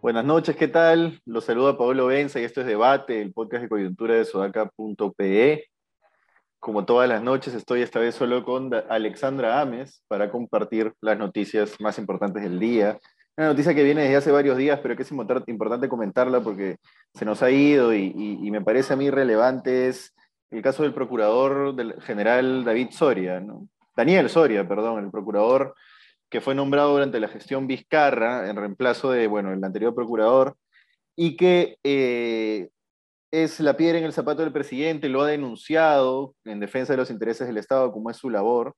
Buenas noches, ¿qué tal? Los saluda Pablo Benza y esto es Debate, el podcast de coyuntura de sodaca.pe. Como todas las noches, estoy esta vez solo con Alexandra Ames para compartir las noticias más importantes del día. Una noticia que viene desde hace varios días, pero que es importante comentarla porque se nos ha ido y, me parece a mí relevante es el caso del procurador del general David Soria, ¿no? Daniel Soria, perdón, el procurador que fue nombrado durante la gestión Vizcarra en reemplazo de, bueno, el anterior procurador, y que eh, es la piedra en el zapato del presidente, lo ha denunciado en defensa de los intereses del Estado, como es su labor,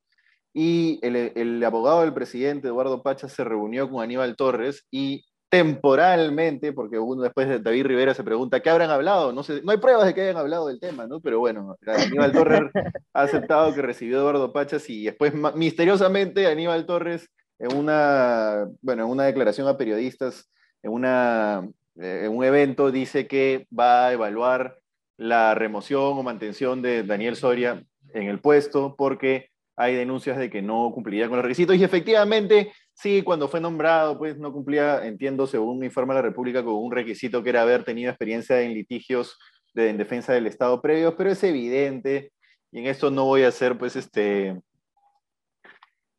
y el, el abogado del presidente, Eduardo Pacha, se reunió con Aníbal Torres y temporalmente, porque uno después de David Rivera se pregunta qué habrán hablado, no, sé, no hay pruebas de que hayan hablado del tema, ¿no? Pero bueno, Aníbal Torres ha aceptado que recibió Eduardo Pachas y después misteriosamente Aníbal Torres en una, bueno, en una declaración a periodistas, en, una, eh, en un evento, dice que va a evaluar la remoción o mantención de Daniel Soria en el puesto porque hay denuncias de que no cumpliría con los requisitos. Y efectivamente, sí, cuando fue nombrado, pues no cumplía, entiendo, según informa la República, con un requisito que era haber tenido experiencia en litigios de, en defensa del Estado previos, pero es evidente, y en esto no voy a hacer, pues, este,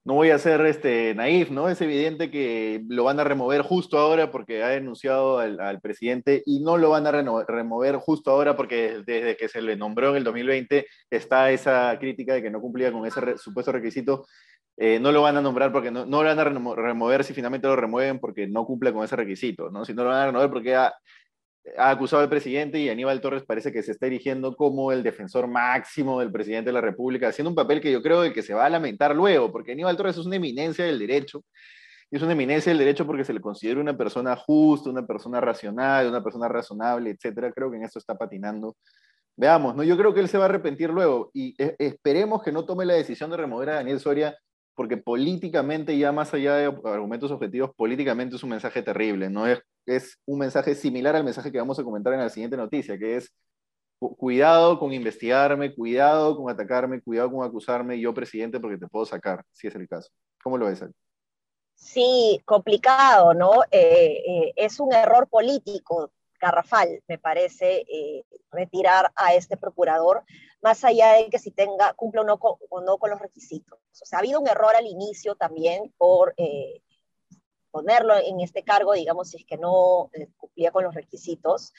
no voy a ser este, naif, ¿no? Es evidente que lo van a remover justo ahora porque ha denunciado al, presidente y no lo van a remover justo ahora porque desde que se le nombró en el 2020 está esa crítica de que no cumplía con ese supuesto requisito. Eh, no lo van a nombrar porque no, lo van a remover si finalmente lo remueven porque no cumple con ese requisito, ¿no? Si no lo van a remover porque ha acusado al presidente y Aníbal Torres parece que se está erigiendo como el defensor máximo del presidente de la República, haciendo un papel que yo creo que se va a lamentar luego, porque Aníbal Torres es una eminencia del derecho, y es una eminencia del derecho porque se le considera una persona justa, una persona racional, una persona razonable, etcétera. Creo que en esto está patinando. Veamos, ¿no? Yo creo que él se va a arrepentir luego y e, esperemos que no tome la decisión de remover a Daniel Soria porque políticamente, ya más allá de argumentos objetivos, políticamente es un mensaje terrible, ¿no? Es, es un mensaje similar al mensaje que vamos a comentar en la siguiente noticia, que es cuidado con investigarme, cuidado con atacarme, cuidado con acusarme, yo presidente, porque te puedo sacar, si es el caso. ¿Cómo lo ves? Sí, complicado, ¿no? Eh, eh, es un error político garrafal, me parece, eh, retirar a este procurador, más allá de que si tenga, cumple o no, con, o no con los requisitos. O sea, ha habido un error al inicio también por eh, ponerlo en este cargo, digamos, si es que no eh, cumplía con los requisitos,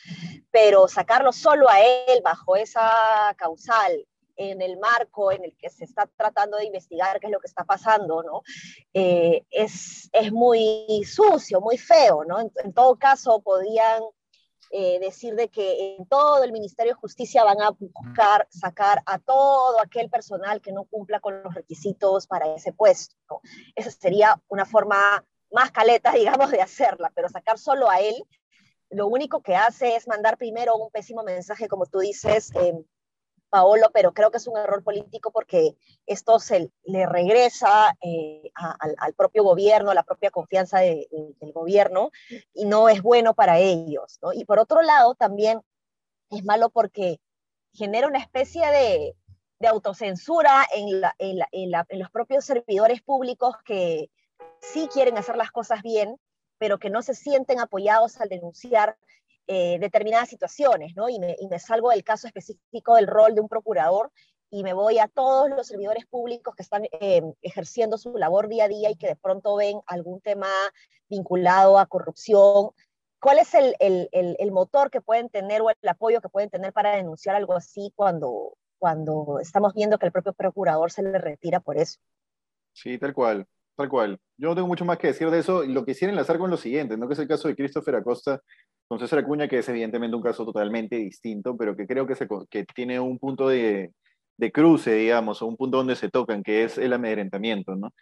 pero sacarlo solo a él bajo esa causal en el marco en el que se está tratando de investigar qué es lo que está pasando, ¿no? es, es muy sucio, muy feo, ¿no? En todo caso, podían eh, decir de que en todo el Ministerio de Justicia van a buscar sacar a todo aquel personal que no cumpla con los requisitos para ese puesto. Esa sería una forma más caleta, digamos, de hacerla, pero sacar solo a él, lo único que hace es mandar primero un pésimo mensaje, como tú dices, eh, Paolo, pero creo que es un error político porque esto se le regresa eh, al, propio gobierno, a la propia confianza del gobierno, y no es bueno para ellos. Y por otro lado, también es malo porque genera una especie de, autocensura en, en los propios servidores públicos que sí quieren hacer las cosas bien, pero que no se sienten apoyados al denunciar eh, determinadas situaciones, ¿no? Y me, salgo del caso específico del rol de un procurador y me voy a todos los servidores públicos que están eh, ejerciendo su labor día a día y que de pronto ven algún tema vinculado a corrupción. ¿Cuál es el, el, el, motor que pueden tener o el apoyo que pueden tener para denunciar algo así cuando, cuando estamos viendo que el propio procurador se le retira por eso? Sí, tal cual, tal cual. Yo no tengo mucho más que decir de eso. Lo quisiera enlazar con lo siguiente, ¿no? que es el caso de Christopher Acosta, con César Acuña, que es evidentemente un caso totalmente distinto, pero que creo que, se, que tiene un punto de, de, cruce, digamos, o un punto donde se tocan, que es el amedrentamiento, ¿no?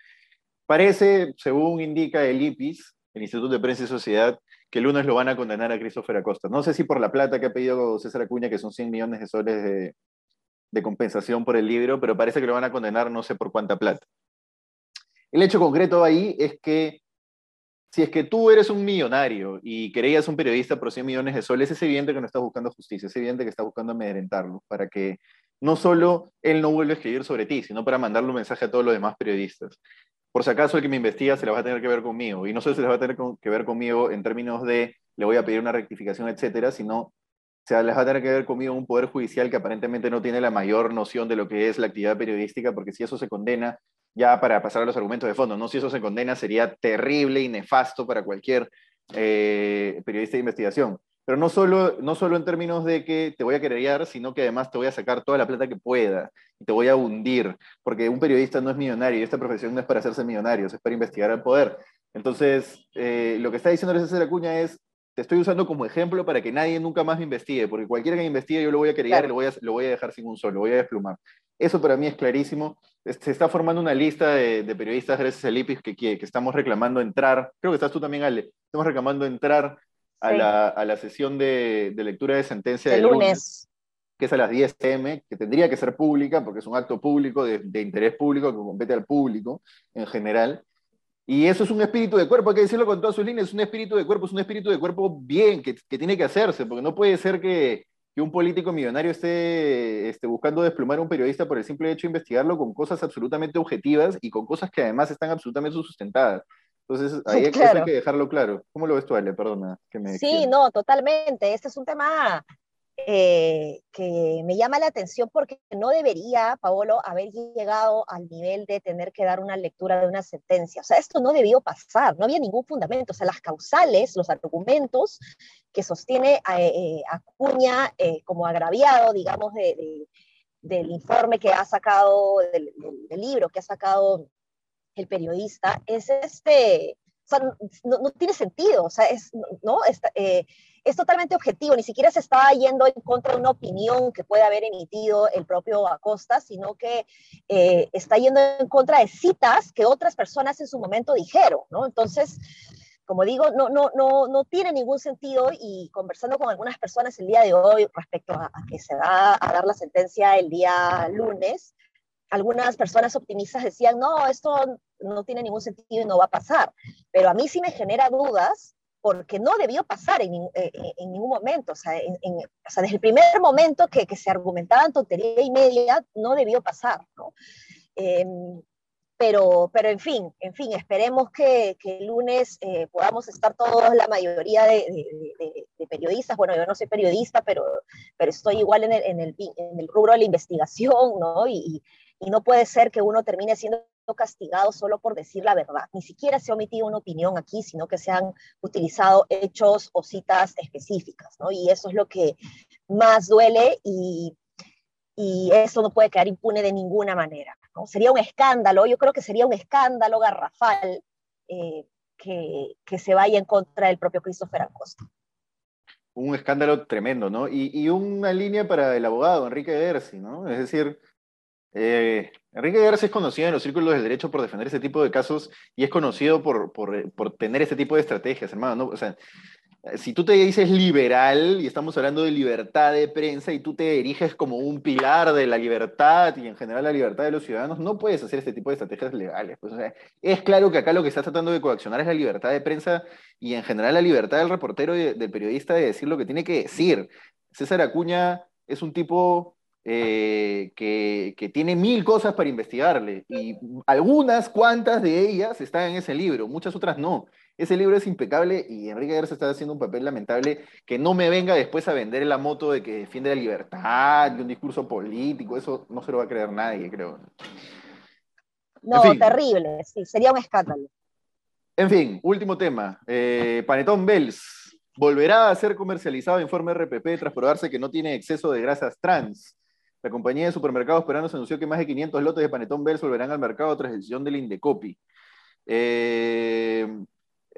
Parece, según indica el IPIS, el Instituto de Prensa y Sociedad, que el lunes lo van a condenar a Christopher Acosta. No sé si por la plata que ha pedido César Acuña, que son 100 millones de soles de, de compensación por el libro, pero parece que lo van a condenar no sé por cuánta plata. El hecho concreto ahí es que si es que tú eres un millonario y querías un periodista por 100 millones de soles, es evidente que no estás buscando justicia, es evidente que estás buscando amedrentarlo para que no solo él no vuelva a escribir sobre ti, sino para mandarle un mensaje a todos los demás periodistas. Por si acaso el que me investiga se la va a tener que ver conmigo, y no solo se la va a tener que ver conmigo en términos de le voy a pedir una rectificación, etcétera, sino se les va a tener que ver conmigo un poder judicial que aparentemente no tiene la mayor noción de lo que es la actividad periodística, porque si eso se condena, ya para pasar a los argumentos de fondo, ¿no? Si eso se condena sería terrible y nefasto para cualquier eh, periodista de investigación. Pero no solo, no solo en términos de que te voy a querellar, sino que además te voy a sacar toda la plata que pueda y te voy a hundir, porque un periodista no es millonario y esta profesión no es para hacerse millonario, es para investigar al poder. Entonces, eh, lo que está diciendo César Acuña es, te estoy usando como ejemplo para que nadie nunca más me investigue, porque cualquiera que me investigue yo lo voy a querer y lo voy a, lo voy a dejar sin un solo, lo voy a desplumar. Eso para mí es clarísimo. Se está formando una lista de, periodistas gracias al IPIS que, que, estamos reclamando entrar. Creo que estás tú también, Ale. Estamos reclamando entrar a, la, a la, sesión de, de, lectura de sentencia del lunes. que es a las 10 pm, que tendría que ser pública porque es un acto público de, de interés público que compete al público en general. Y eso es un espíritu de cuerpo, hay que decirlo con todas sus líneas, es un espíritu de cuerpo, es un espíritu de cuerpo bien, que, que tiene que hacerse, porque no puede ser que, que un político millonario esté, esté, buscando desplumar a un periodista por el simple hecho de investigarlo con cosas absolutamente objetivas y con cosas que además están absolutamente sustentadas. Entonces, ahí hay que dejarlo claro. ¿Cómo lo ves tú, Ale? Perdona. Que me sí, no, totalmente. Este es un tema eh, que me llama la atención porque no debería, Paolo, haber llegado al nivel de tener que dar una lectura de una sentencia. O sea, esto no debió pasar, no había ningún fundamento. O sea, las causales, los argumentos que sostiene a, eh, Acuña eh, como agraviado, digamos, del informe que ha sacado, del, libro que ha sacado el periodista, es este, o sea, no, tiene sentido, o sea, es, ¿no? Es totalmente objetivo, ni siquiera se está yendo en contra de una opinión que puede haber emitido el propio Acosta, sino que eh, está yendo en contra de citas que otras personas en su momento dijeron, ¿no? Entonces, como digo, no, no, no, no tiene ningún sentido y conversando con algunas personas el día de hoy respecto a, a que se va a dar la sentencia el día lunes, algunas personas optimistas decían, no, esto no tiene ningún sentido y no va a pasar. Pero a mí sí me genera dudas porque no debió pasar en, eh, eh, en ningún momento. O sea, o sea, desde el primer momento que, que, se argumentaban tontería y media, no debió pasar, ¿no? Em, pero, pero en fin, en fin, esperemos que, que el lunes eh, podamos estar todos, la mayoría de, de, de, periodistas, bueno, yo no soy periodista, pero, pero estoy igual en el, en el, en el rubro de la investigación, ¿no? Y, y no puede ser que uno termine siendo castigado solo por decir la verdad. Ni siquiera se ha omitido una opinión aquí, sino que se han utilizado hechos o citas específicas, ¿no? Y eso es lo que más duele y, y eso no puede quedar impune de ninguna manera, ¿no? Sería un escándalo, yo creo que sería un escándalo garrafal eh, que, que, se vaya en contra del propio Christopher Acosta. Un escándalo tremendo, ¿no? Y, y una línea para el abogado Enrique Gersi, ¿no? Es decir, eh, Enrique Garza es conocido en los círculos del derecho por defender ese tipo de casos y es conocido por, por, por tener ese tipo de estrategias, hermano. ¿no? O sea, si tú te dices liberal y estamos hablando de libertad de prensa y tú te eriges como un pilar de la libertad y en general la libertad de los ciudadanos, no puedes hacer este tipo de estrategias legales. Pues, es claro que acá lo que estás tratando de coaccionar es la libertad de prensa y en general la libertad del reportero y del periodista de decir lo que tiene que decir. César Acuña es un tipo eh, que, que, tiene mil cosas para investigarle y algunas cuantas de ellas están en ese libro, muchas otras no. Ese libro es impecable y Enrique Garza está haciendo un papel lamentable que no me venga después a vender la moto de que defiende la libertad, de un discurso político, eso no se lo va a creer nadie, creo. No, terrible, sí, sería un escándalo. En fin, último tema. Eh, Panetón Bells volverá a ser comercializado en forma RPP tras probarse que no tiene exceso de grasas trans. La compañía de supermercados peruanos anunció que más de 500 lotes de panetón Bels volverán al mercado tras decisión del Indecopi. Eh,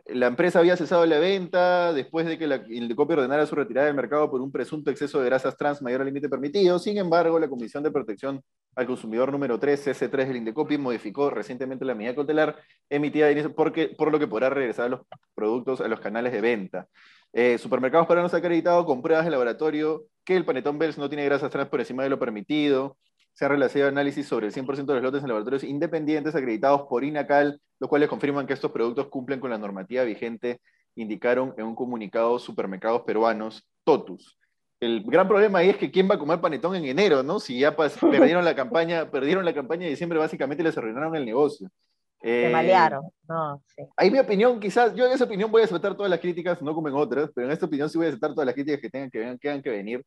la empresa había cesado la venta después de que el Indecopi ordenara su retirada del mercado por un presunto exceso de grasas trans mayor al límite permitido. Sin embargo, la Comisión de Protección al Consumidor número 3, CC3 del Indecopi, modificó recientemente la medida cautelar emitida porque, por lo que podrá regresar los productos a los canales de venta. Eh, supermercados peruanos ha acreditado con pruebas de laboratorio que el panetón Bells no tiene grasas trans por encima de lo permitido. se ha realizado análisis sobre el 100% de los lotes en laboratorios independientes acreditados por INACAL, los cuales confirman que estos productos cumplen con la normativa vigente, indicaron en un comunicado supermercados peruanos, TOTUS. El gran problema ahí es que quién va a comer panetón en enero, ¿no? Si ya perdieron la campaña, perdieron la campaña de diciembre, básicamente les arruinaron el negocio. Se malearon, no, sí. Ahí mi opinión, quizás, yo en esa opinión voy a aceptar todas las críticas, no como en otras, pero en esta opinión sí voy a aceptar todas las críticas que tengan que, tengan que venir.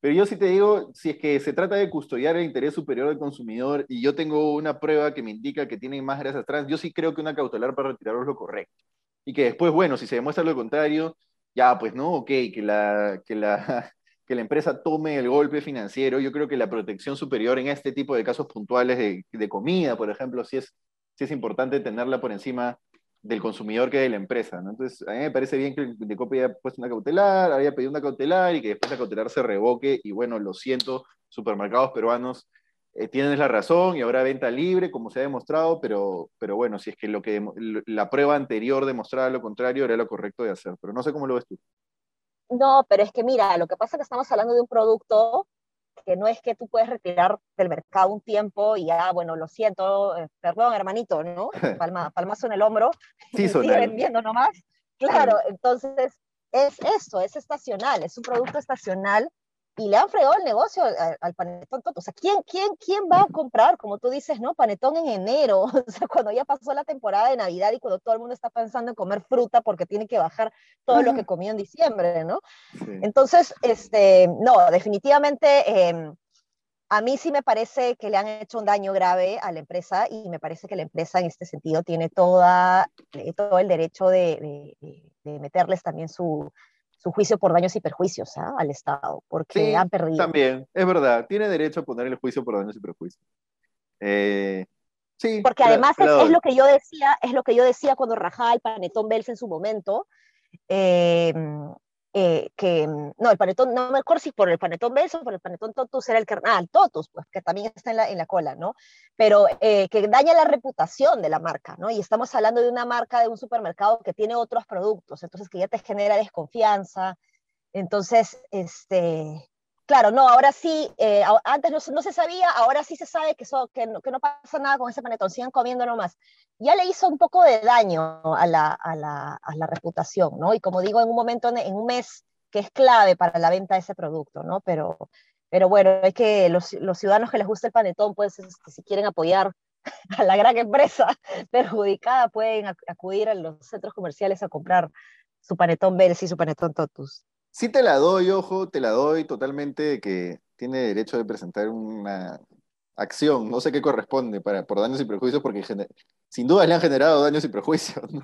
Pero yo sí te digo, si es que se trata de custodiar el interés superior del consumidor y yo tengo una prueba que me indica que tienen más grasas trans, yo sí creo que una cautelar para retirarlo es lo correcto. Y que después, bueno, si se demuestra lo contrario, ya, pues no, ok, que la, que la, que la empresa tome el golpe financiero. Yo creo que la protección superior en este tipo de casos puntuales de, de comida, por ejemplo, sí es, sí es importante tenerla por encima del consumidor que de la empresa. Entonces, a mí me parece bien que el Indecopi haya puesto una cautelar, haya pedido una cautelar y que después la cautelar se revoque y bueno, lo siento, supermercados peruanos eh, tienen la razón y habrá venta libre, como se ha demostrado, pero, pero bueno, si es que, lo que la prueba anterior demostraba lo contrario, era lo correcto de hacer, pero no sé cómo lo ves tú. No, pero es que mira, lo que pasa es que estamos hablando de un producto que no es que tú puedes retirar del mercado un tiempo y ya, bueno, lo siento, eh, perdón, hermanito, ¿no? Palma, palmazo en el hombro, sí, y sigue vendiendo nomás. Claro, entonces es eso, es estacional, es un producto estacional y le han fregado el negocio al, panetón O sea, ¿quién, quién, ¿quién va a comprar, como tú dices, no? Panetón en enero, o sea, cuando ya pasó la temporada de Navidad y cuando todo el mundo está pensando en comer fruta porque tiene que bajar todo lo que comió en diciembre, ¿no? Entonces, este, no, definitivamente... Em, a mí sí me parece que le han hecho un daño grave a la empresa y me parece que la empresa en este sentido tiene toda, eh, todo el derecho de, de meterles también su, su juicio por daños y perjuicios ¿ah? al Estado, porque han perdido. También, es verdad, tiene derecho a poner el juicio por daños y perjuicios. Eh, sí. Porque además es, lo que yo decía, es lo que yo decía cuando rajaba el panetón Bells en su momento. Eh, eh, que, mm, no, el panetón, no me acuerdo si por el panetón beso, por el panetón totus era el carnal, ah, totus, pues que también está en la, en la cola, ¿no? Pero eh, que daña la reputación de la marca, ¿no? Y estamos hablando de una marca de un supermercado que tiene otros productos, entonces que ya te genera desconfianza. Entonces, este, Claro, no, ahora sí, eh, antes no, se sabía, ahora sí se sabe que, que, no, que, no, pasa nada con ese panetón, sigan comiendo nomás. Ya le hizo un poco de daño a la, a la, a la reputación, ¿no? Y como digo, en un momento, en un mes que es clave para la venta de ese producto, ¿no? Pero, pero bueno, es que los, ciudadanos que les gusta el panetón, pues este, si quieren apoyar a la gran empresa perjudicada, pueden acudir a los centros comerciales a comprar su panetón Bells y su panetón Totus. Sí te la doy, ojo, te la doy totalmente de que tiene derecho de presentar una acción, no sé qué corresponde para, por daños y prejuicios, porque sin duda le han generado daños y prejuicios, ¿no?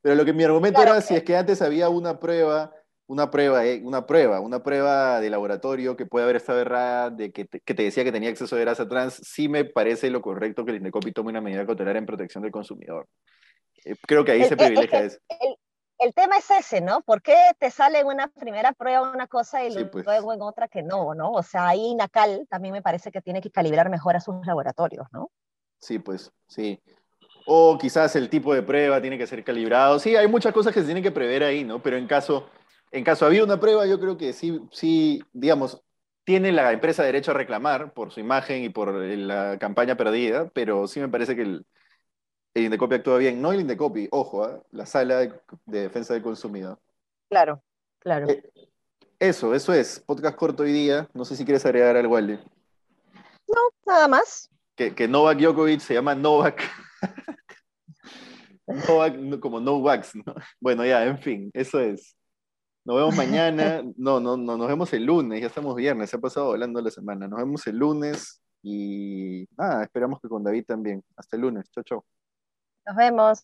Pero lo que mi argumento era si es que antes había una prueba, una prueba, eh, una prueba, una prueba de laboratorio que puede haber estado errada, de que te, que te decía que tenía exceso de grasa trans, sí me parece lo correcto que el INDECOPI tome una medida cautelar en protección del consumidor. Eh, creo que ahí se privilegia eso el tema es ese, ¿no? ¿Por qué te sale en una primera prueba una cosa y pues. luego en otra que no, ¿no? O sea, ahí NACAL también me parece que tiene que calibrar mejor a sus laboratorios, ¿no? Sí, pues, sí. O quizás el tipo de prueba tiene que ser calibrado. Sí, hay muchas cosas que se tienen que prever ahí, ¿no? Pero en caso, en caso había una prueba, yo creo que sí, sí, digamos, tiene la empresa derecho a reclamar por su imagen y por la campaña perdida, pero sí me parece que el, el Indecopi actúa bien. No el Indecopi, ojo, ¿ah? la sala de, defensa del consumidor. Claro, claro. Eh, eso, eso es. Podcast corto hoy día. No sé si quieres agregar algo, Ale. No, nada más. Que, que Novak Djokovic se llama Novak. Novak como Novax, ¿no? Bueno, ya, en fin, eso es. Nos vemos mañana. No, no, no, nos vemos el lunes. Ya estamos viernes, se ha pasado volando la semana. Nos vemos el lunes y nada, esperamos que con David también. Hasta el lunes. Chau, chau. Nos vemos.